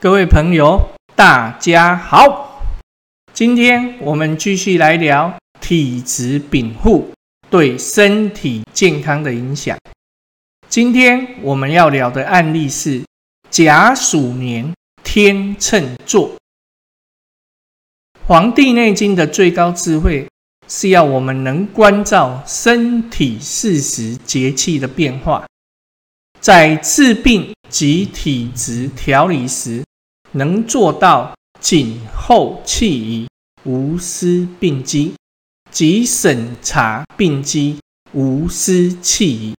各位朋友，大家好！今天我们继续来聊体质禀赋对身体健康的影响。今天我们要聊的案例是甲鼠年天秤座。《黄帝内经》的最高智慧是要我们能关照身体四时节气的变化。在治病及体质调理时，能做到谨后气宜，无私病机；即审查病机，无私弃疑。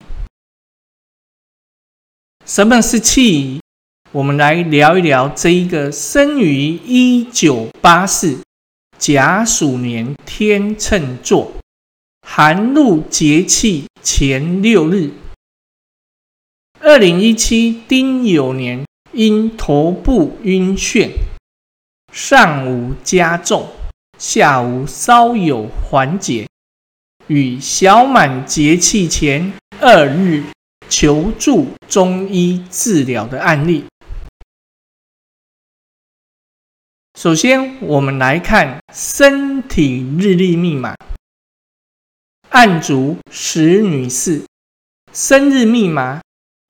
什么是弃疑？我们来聊一聊这一个生于一九八四甲鼠年天秤座寒露节气前六日。二零一七丁酉年，因头部晕眩，上午加重，下午稍有缓解，与小满节气前二日求助中医治疗的案例。首先，我们来看身体日历密码，案主石女士，生日密码。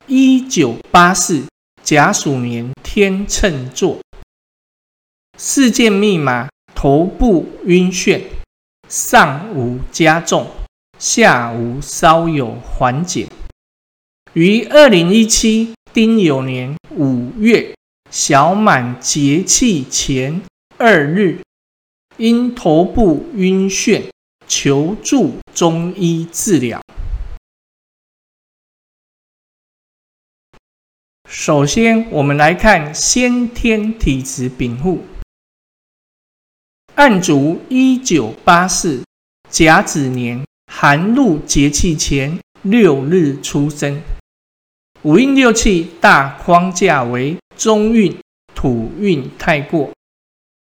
一九八四甲鼠年天秤座，事件密码：头部晕眩，上午加重，下午稍有缓解。于二零一七丁酉年五月小满节气前二日，因头部晕眩求助中医治疗。首先，我们来看先天体质禀赋。案主一九八四甲子年寒露节气前六日出生，五运六气大框架为中运土运太过，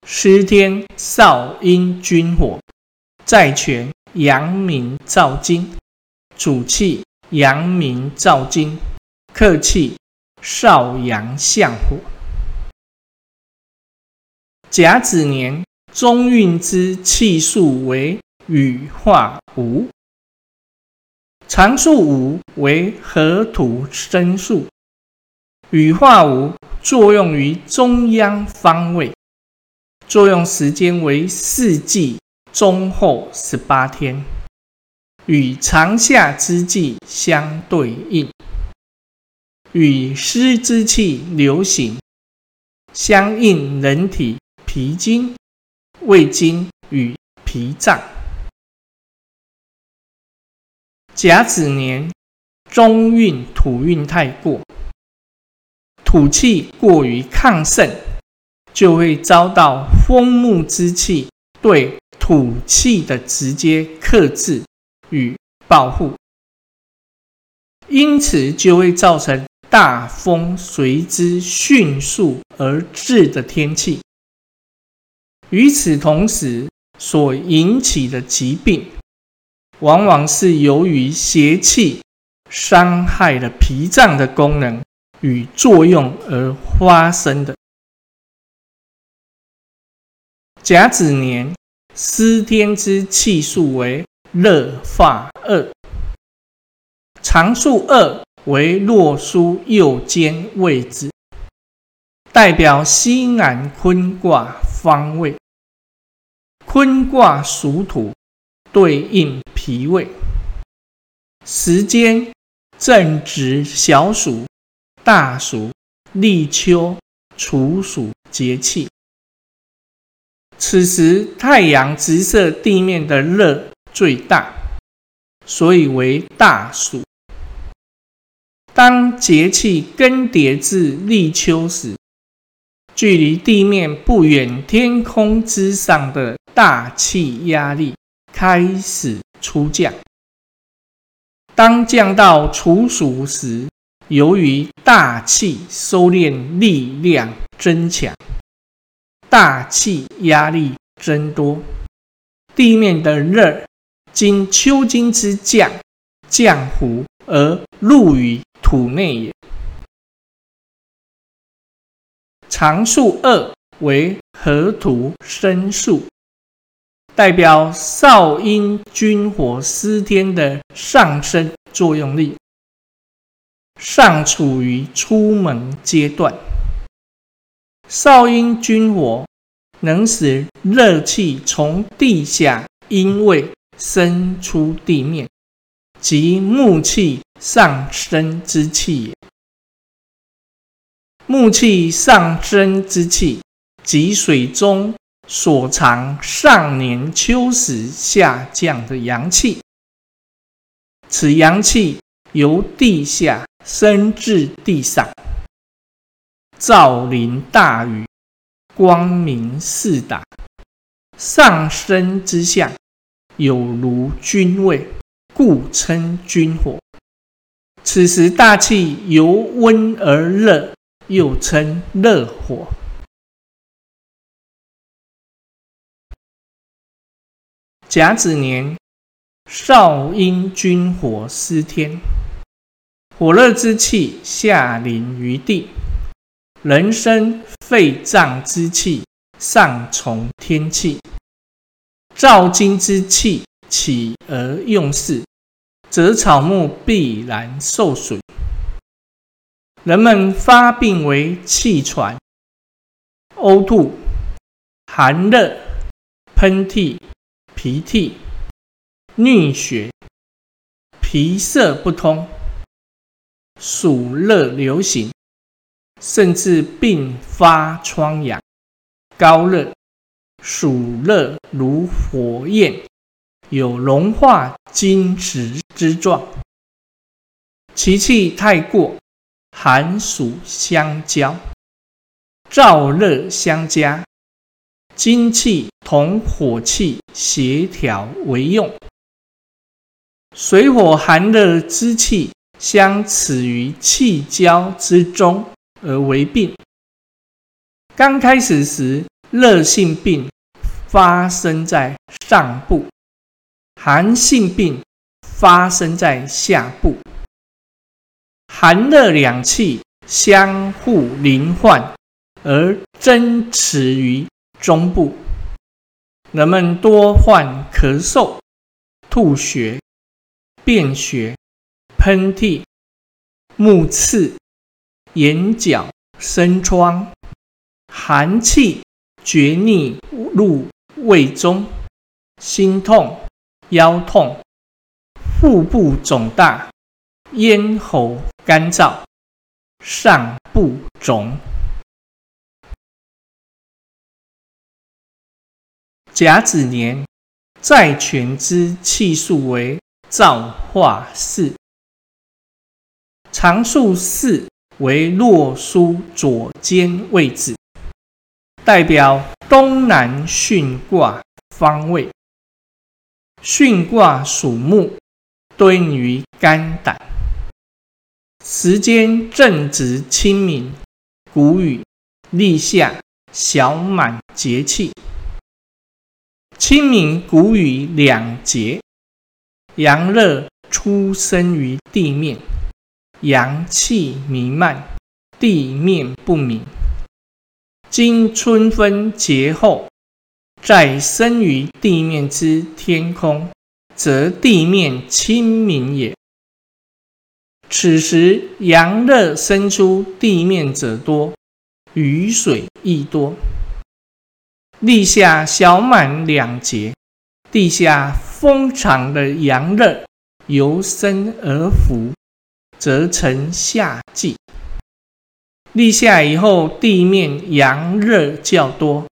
失天少阴君火，在权阳明燥金，主气阳明燥金，客气。少阳相火，甲子年中运之气数为羽化五，常数五为河土生数，羽化五作用于中央方位，作用时间为四季中后十八天，与长夏之际相对应。与湿之气流行相应，人体脾经、胃经与脾脏。甲子年中运土运太过，土气过于亢盛，就会遭到风木之气对土气的直接克制与保护，因此就会造成。大风随之迅速而至的天气，与此同时所引起的疾病，往往是由于邪气伤害了脾脏的功能与作用而发生的。甲子年司天之气数为热化二，常数二。为洛书右肩位置，代表西南坤卦方位。坤卦属土，对应脾胃。时间正值小暑、大暑、立秋、处暑节气，此时太阳直射地面的热最大，所以为大暑。当节气更迭至立秋时，距离地面不远天空之上的大气压力开始出降。当降到处暑时，由于大气收敛力量增强，大气压力增多，地面的热经秋金之降降伏而入于土内也，常数二为河图生数，代表少阴君火司天的上升作用力，尚处于出门阶段。少阴君火能使热气从地下阴位生出地面，即木气上升之气。木气上升之气，即水中所藏上年秋时下降的阳气。此阳气由地下升至地上。照临大宇，光明四达，上升之象，有如君位，故称君火。此时大气由温而热，又称热火。甲子年，少阴君火司天，火热之气下临于地。人生肺脏之气上从天气，燥金之气起而用事，则草木必然受损。人们发病为气喘、呕吐、寒热、喷嚏、鼻涕、衄血、皮色不通、暑热流行。甚至并发疮疡、高热、暑热如火焰，有融化金石之状。其气太过，寒暑相交，燥热相加，金气同火气协调为用。水火寒热之气相持于气交之中。而为病。刚开始时，热性病发生在上部，寒性病发生在下部。寒热两气相互临患，而争持于中部。人们多患咳嗽、吐血、便血、喷嚏、目刺。眼角生疮，寒气厥逆入胃中，心痛、腰痛，腹部肿大，咽喉干燥，上部肿。甲子年，在权之气数为造化四，常数四。为洛书左肩位置，代表东南巽卦方位。巽卦属木，蹲于肝胆。时间正值清明、谷雨、立夏、小满节气。清明、谷雨两节，阳热出生于地面。阳气弥漫，地面不明。今春分节后，在生于地面之天空，则地面清明也。此时阳热生出地面者多，雨水亦多。立夏、小满两节，地下封藏的阳热由生而浮。则成夏季。立夏以后，地面阳热较多，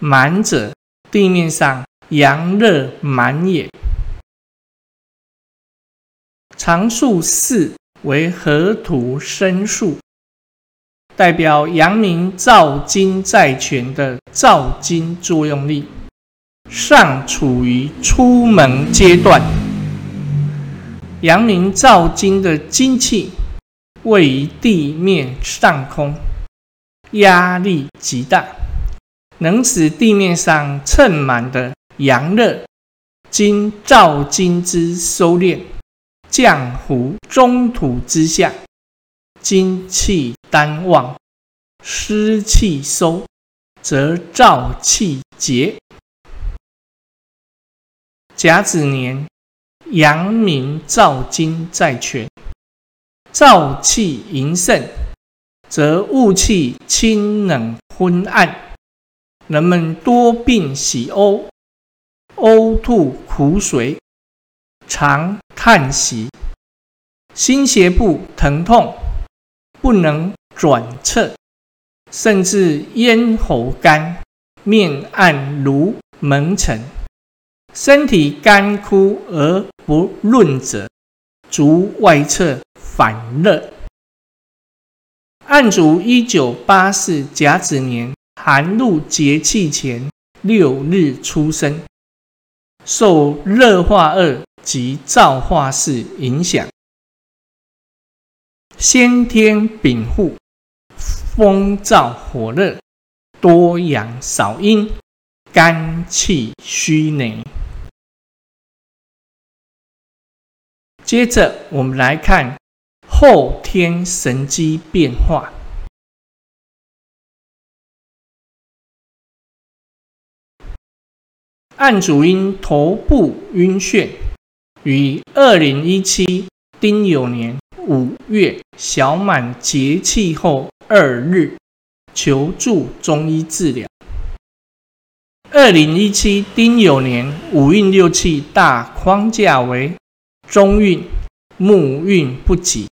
满者地面上阳热满也。常数四为河图生数，代表阳明燥金在权的燥金作用力尚处于出门阶段。阳明照金的金气位于地面上空，压力极大，能使地面上蹭满的阳热经照金之收敛，降伏中土之下，金气单旺，湿气收，则燥气结。甲子年，阳明燥金在全，燥气盈盛，则雾气清冷昏暗，人们多病喜呕，呕吐苦水，常叹息，心胁部疼痛，不能转侧，甚至咽喉干，面暗如蒙尘。身体干枯而不润者，足外侧反热。按主一九八四甲子年寒露节气前六日出生，受热化二及燥化四影响，先天禀赋，风燥火热，多阳少阴，肝气虚馁。接着，我们来看后天神机变化。按主因头部晕眩，于二零一七丁酉年五月小满节气后二日求助中医治疗。二零一七丁酉年五运六气大框架为。中运木运不济，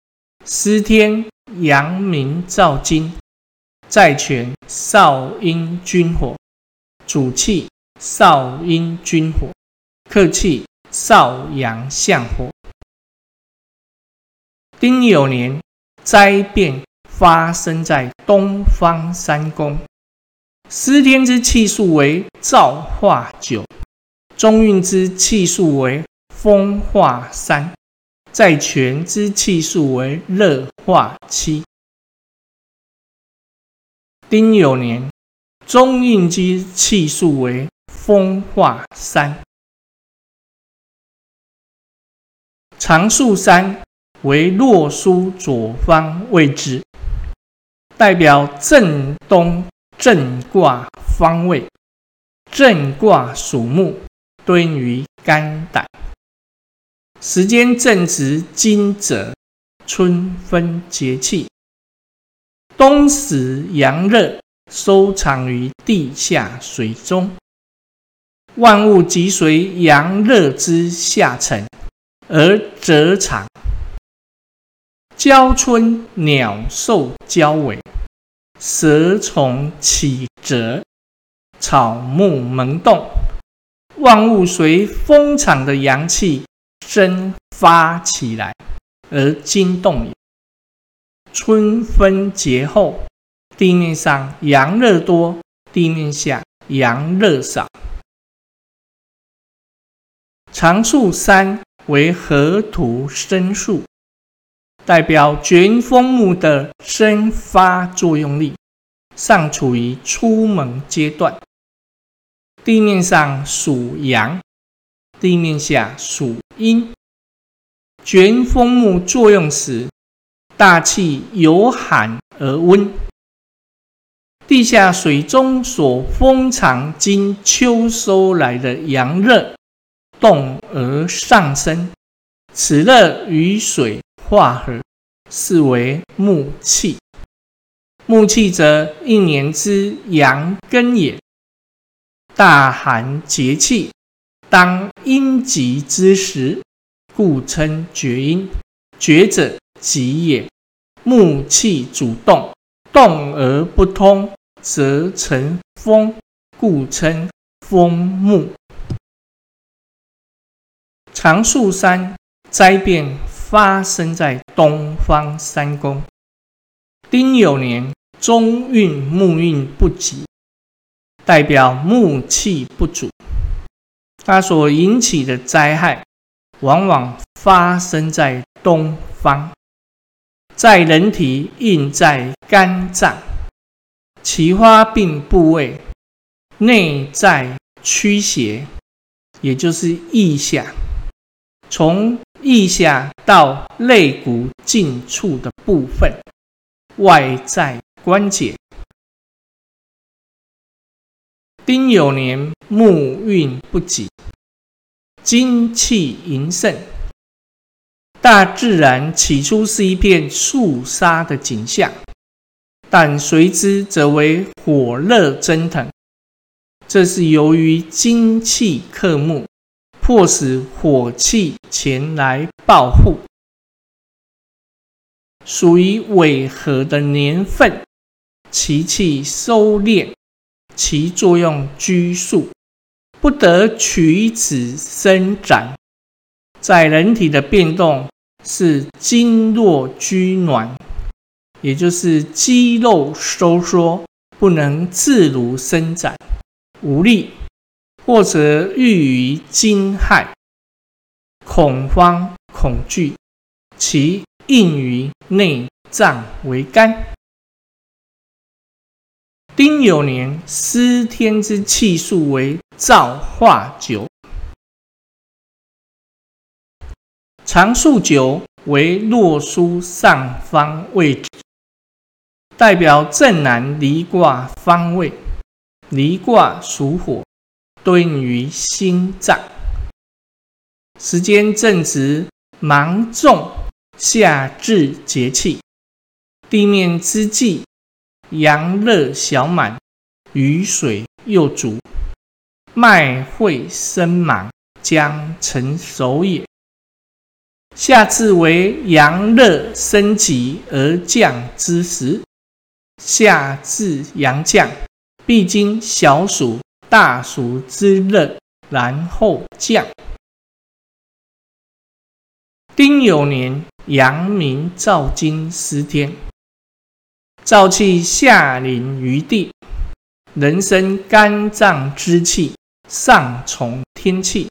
司天阳明燥金，在权少阴君火，主气少阴君火，客气少阳相火。丁酉年灾变发生在东方三宫，司天之气数为燥化九，中运之气数为。风化三，在全之气数为热化七。丁酉年，中运之气数为风化三。长树山为洛书左方位置，代表正东正卦方位。正卦属木，蹲于肝胆。时间正值惊蛰，春分节气，冬时阳热，收藏于地下水中，万物即随阳热之下沉而蛰藏。交春，鸟兽交尾，蛇虫起蛰，草木萌动，万物随风场的阳气。生发起来而惊动也。春分节后，地面上阳热多，地面下阳热少。长树三为河图生数，代表卷风木的生发作用力尚处于初萌阶段。地面上属阳。地面下属阴，卷风木作用时，大气由寒而温。地下水中所封藏经秋收来的阳热，动而上升，此热与水化合，是为木气。木气则一年之阳根也。大寒节气。当阴极之时，故称厥阴。厥者极也。木气主动，动而不通，则成风，故称风木。长树山灾变发生在东方三宫。丁酉年，中运木运不及，代表木气不足。它所引起的灾害，往往发生在东方，在人体印在肝脏、其发病部位、内在驱邪，也就是意象，从腋下到肋骨近处的部分外在关节。丁酉年木运不济金气盈盛大自然起初是一片肃杀的景象但随之则为火热蒸腾这是由于金气克木迫使火气前来报复。属于尾合的年份，其气收敛，其作用拘束，不得取此伸展。在人体的变动是经络拘挛，也就是肌肉收缩，不能自如伸展，无力，或者郁于惊骇、恐慌、恐惧，其应于内脏为肝。丁酉年司天之气数为造化九。长数九为洛书上方位置，代表正南离卦方位。离卦属火，对应于心脏。时间正值芒种夏至节气，地面之际，阳热小满，雨水又足，麦会生芒，将成熟也。夏至为阳热升级而降之时，夏至阳降，必经小暑、大暑之热，然后降。丁酉年，阳明照金十天，燥气下临于地，人生肝脏之气上从天气，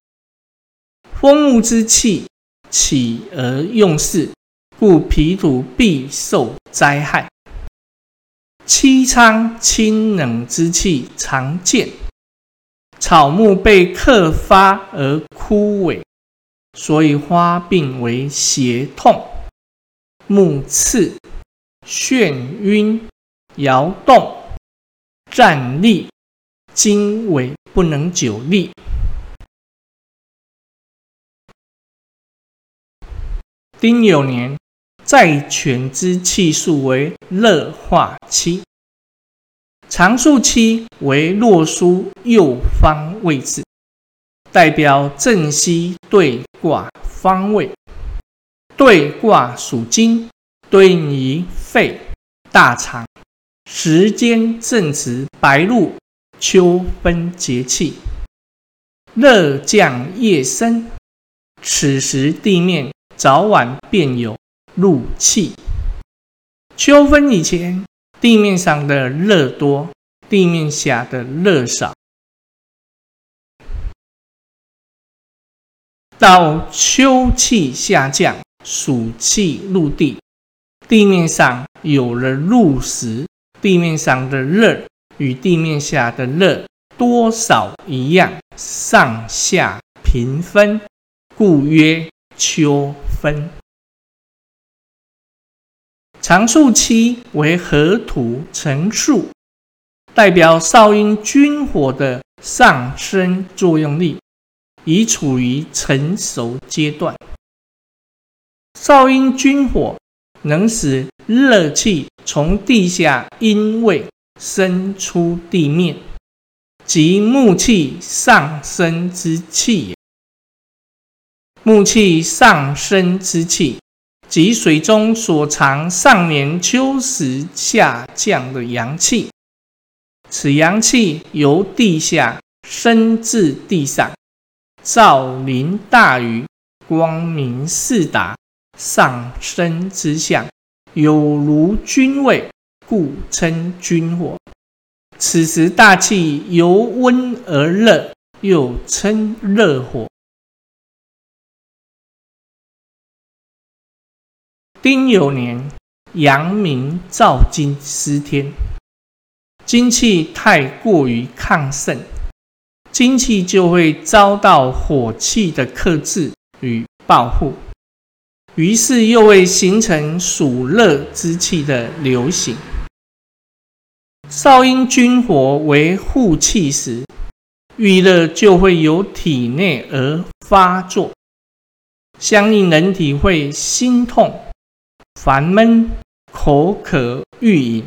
风木之气。起而用事，故皮土必受灾害。七仓清冷之气常见，草木被克发而枯萎，所以花病为胁痛、目刺、眩晕、摇动、站立、经纬不能久立。丁酉年，在犬之气数为乐化期，长数七为洛书右方位置，代表正西对卦方位。对卦属金，对应于肺、大肠。时间正值白露、秋分节气，热降夜深，此时地面。早晚便有露气。秋分以前，地面上的热多，地面下的热少。到秋气下降，暑气入地，地面上有了露时，地面上的热与地面下的热多少一样，上下平分，故曰秋。分长数期为河土成数，代表少阴君火的上升作用力已处于成熟阶段。少阴君火能使热气从地下阴位生出地面，即木气上升之气。木气上升之气，即水中所藏上年秋时下降的阳气。此阳气由地下升至地上，照临大宇，光明四达，上升之象，有如君位，故称君火。此时大气由温而热，又称热火。丁酉年，阳明照金司天，精气太过于亢盛，精气就会遭到火气的克制与报复，于是又会形成暑热之气的流行。少阴君火为护气时，郁热就会由体内而发作，相应人体会心痛、烦闷、口渴欲饮、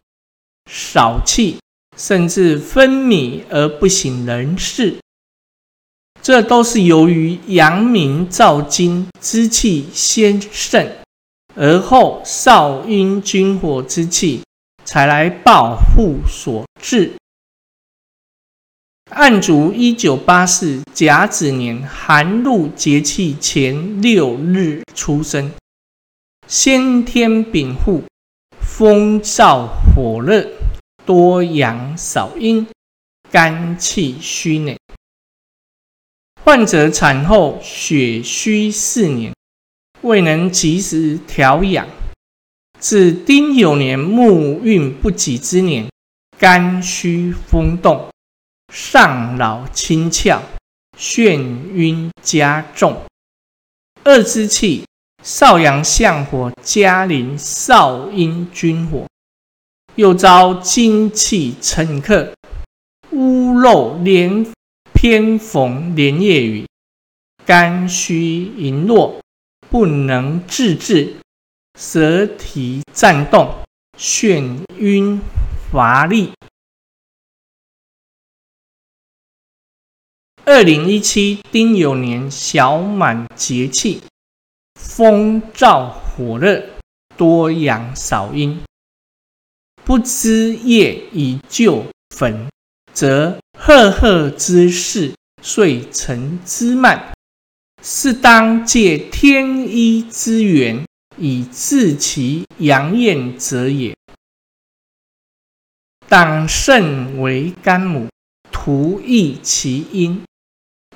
少气，甚至昏迷而不省人事。这都是由于阳明燥金之气先盛，而后少阴君火之气才来报复所致。按主一九八四甲子年寒露节气前六日出生，先天禀赋，风燥火热，多阳少阴，肝气虚内。患者产后血虚四年，未能及时调养，至丁酉年木运不济之年，肝虚风动，上脑清窍，眩晕加重。二之气，少阳相火加临少阴君火，又遭金气乘克，屋漏连。偏逢连夜雨，肝虚羸弱，不能自制，舌体颤动，眩晕乏力。二零一七丁酉年小满节气，风燥火热，多阳少阴，不知夜以就焚，则。赫赫之势，遂成之慢，是当借天一之源，以治其阳焰者也。当肾为肝母，图益其阴，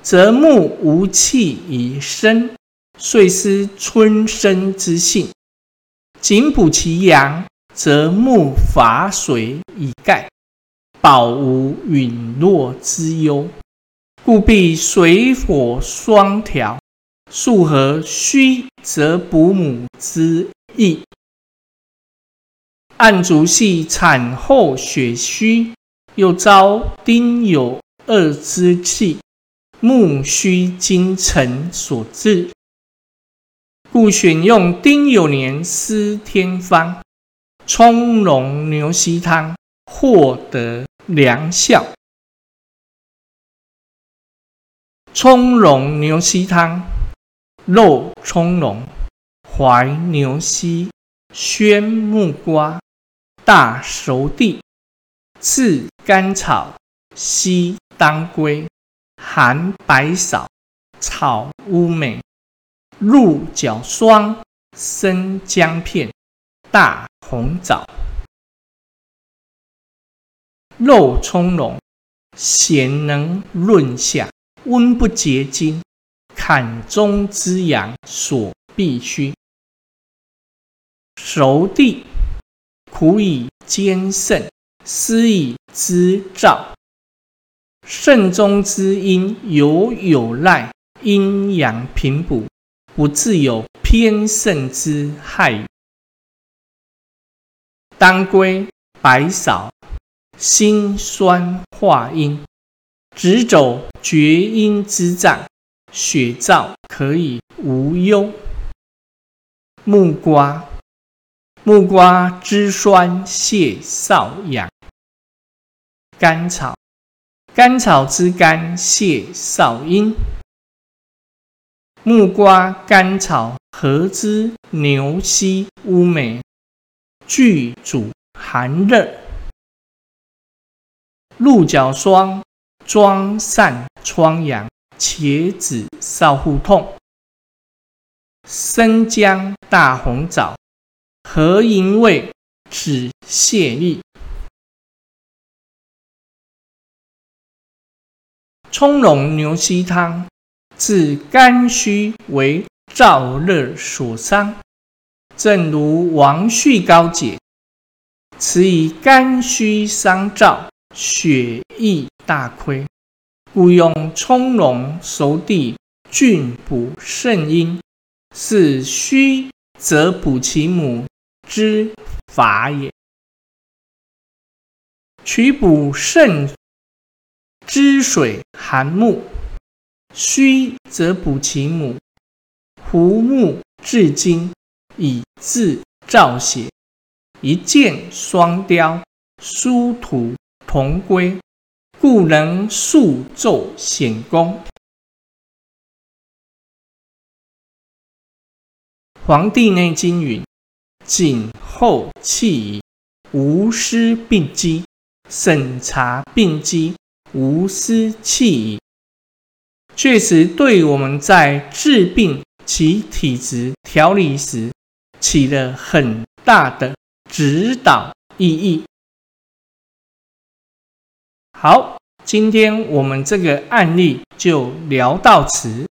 则木无气以生，遂失春生之性；仅补其阳，则木乏水以盖。保无陨落之忧，故必水火双调，素合虚则补母之意。按足系产后血虚，又遭丁酉二之气，木虚金沉所致，故选用丁酉年司天方，葱茸牛膝汤，获得。良效：葱茸牛膝汤，肉葱茏，怀牛膝，宣木瓜，大熟地，炙甘草，西当归，含白芍，草乌梅，鹿角霜，生姜片，大红枣。肉苁蓉，咸能润下，温不结晶，坎中之阳所必须。熟地，苦以兼肾，湿以滋燥。肾中之阴有有赖，阴阳平补，不自有偏肾之害。当归、白芍。辛酸化阴，直走厥阴之脏，血燥可以无忧。木瓜，木瓜之酸泻少阳。甘草，甘草之甘泻少阴。木瓜、甘草荷枝牛膝乌梅，具主寒热。鹿角霜，装散疮疡，茄子少腹痛。生姜、大红枣，合营卫，止泻痢。葱茸牛膝汤，治肝虚为燥热所伤，正如王旭高解，此以肝虚伤燥。血亦大亏，故用葱茏熟地菌补肾阴，是虚则补其母之法也。取补肾之水寒木，虚则补其母。胡木至今，以自造血。一箭双雕，殊途同归，故能速奏显功。《黄帝内经》云：“谨后气矣，无失病机；审查病机，无失气矣。”确实，对我们在治病及体质调理时，起了很大的指导意义。好，今天我们这个案例就聊到此。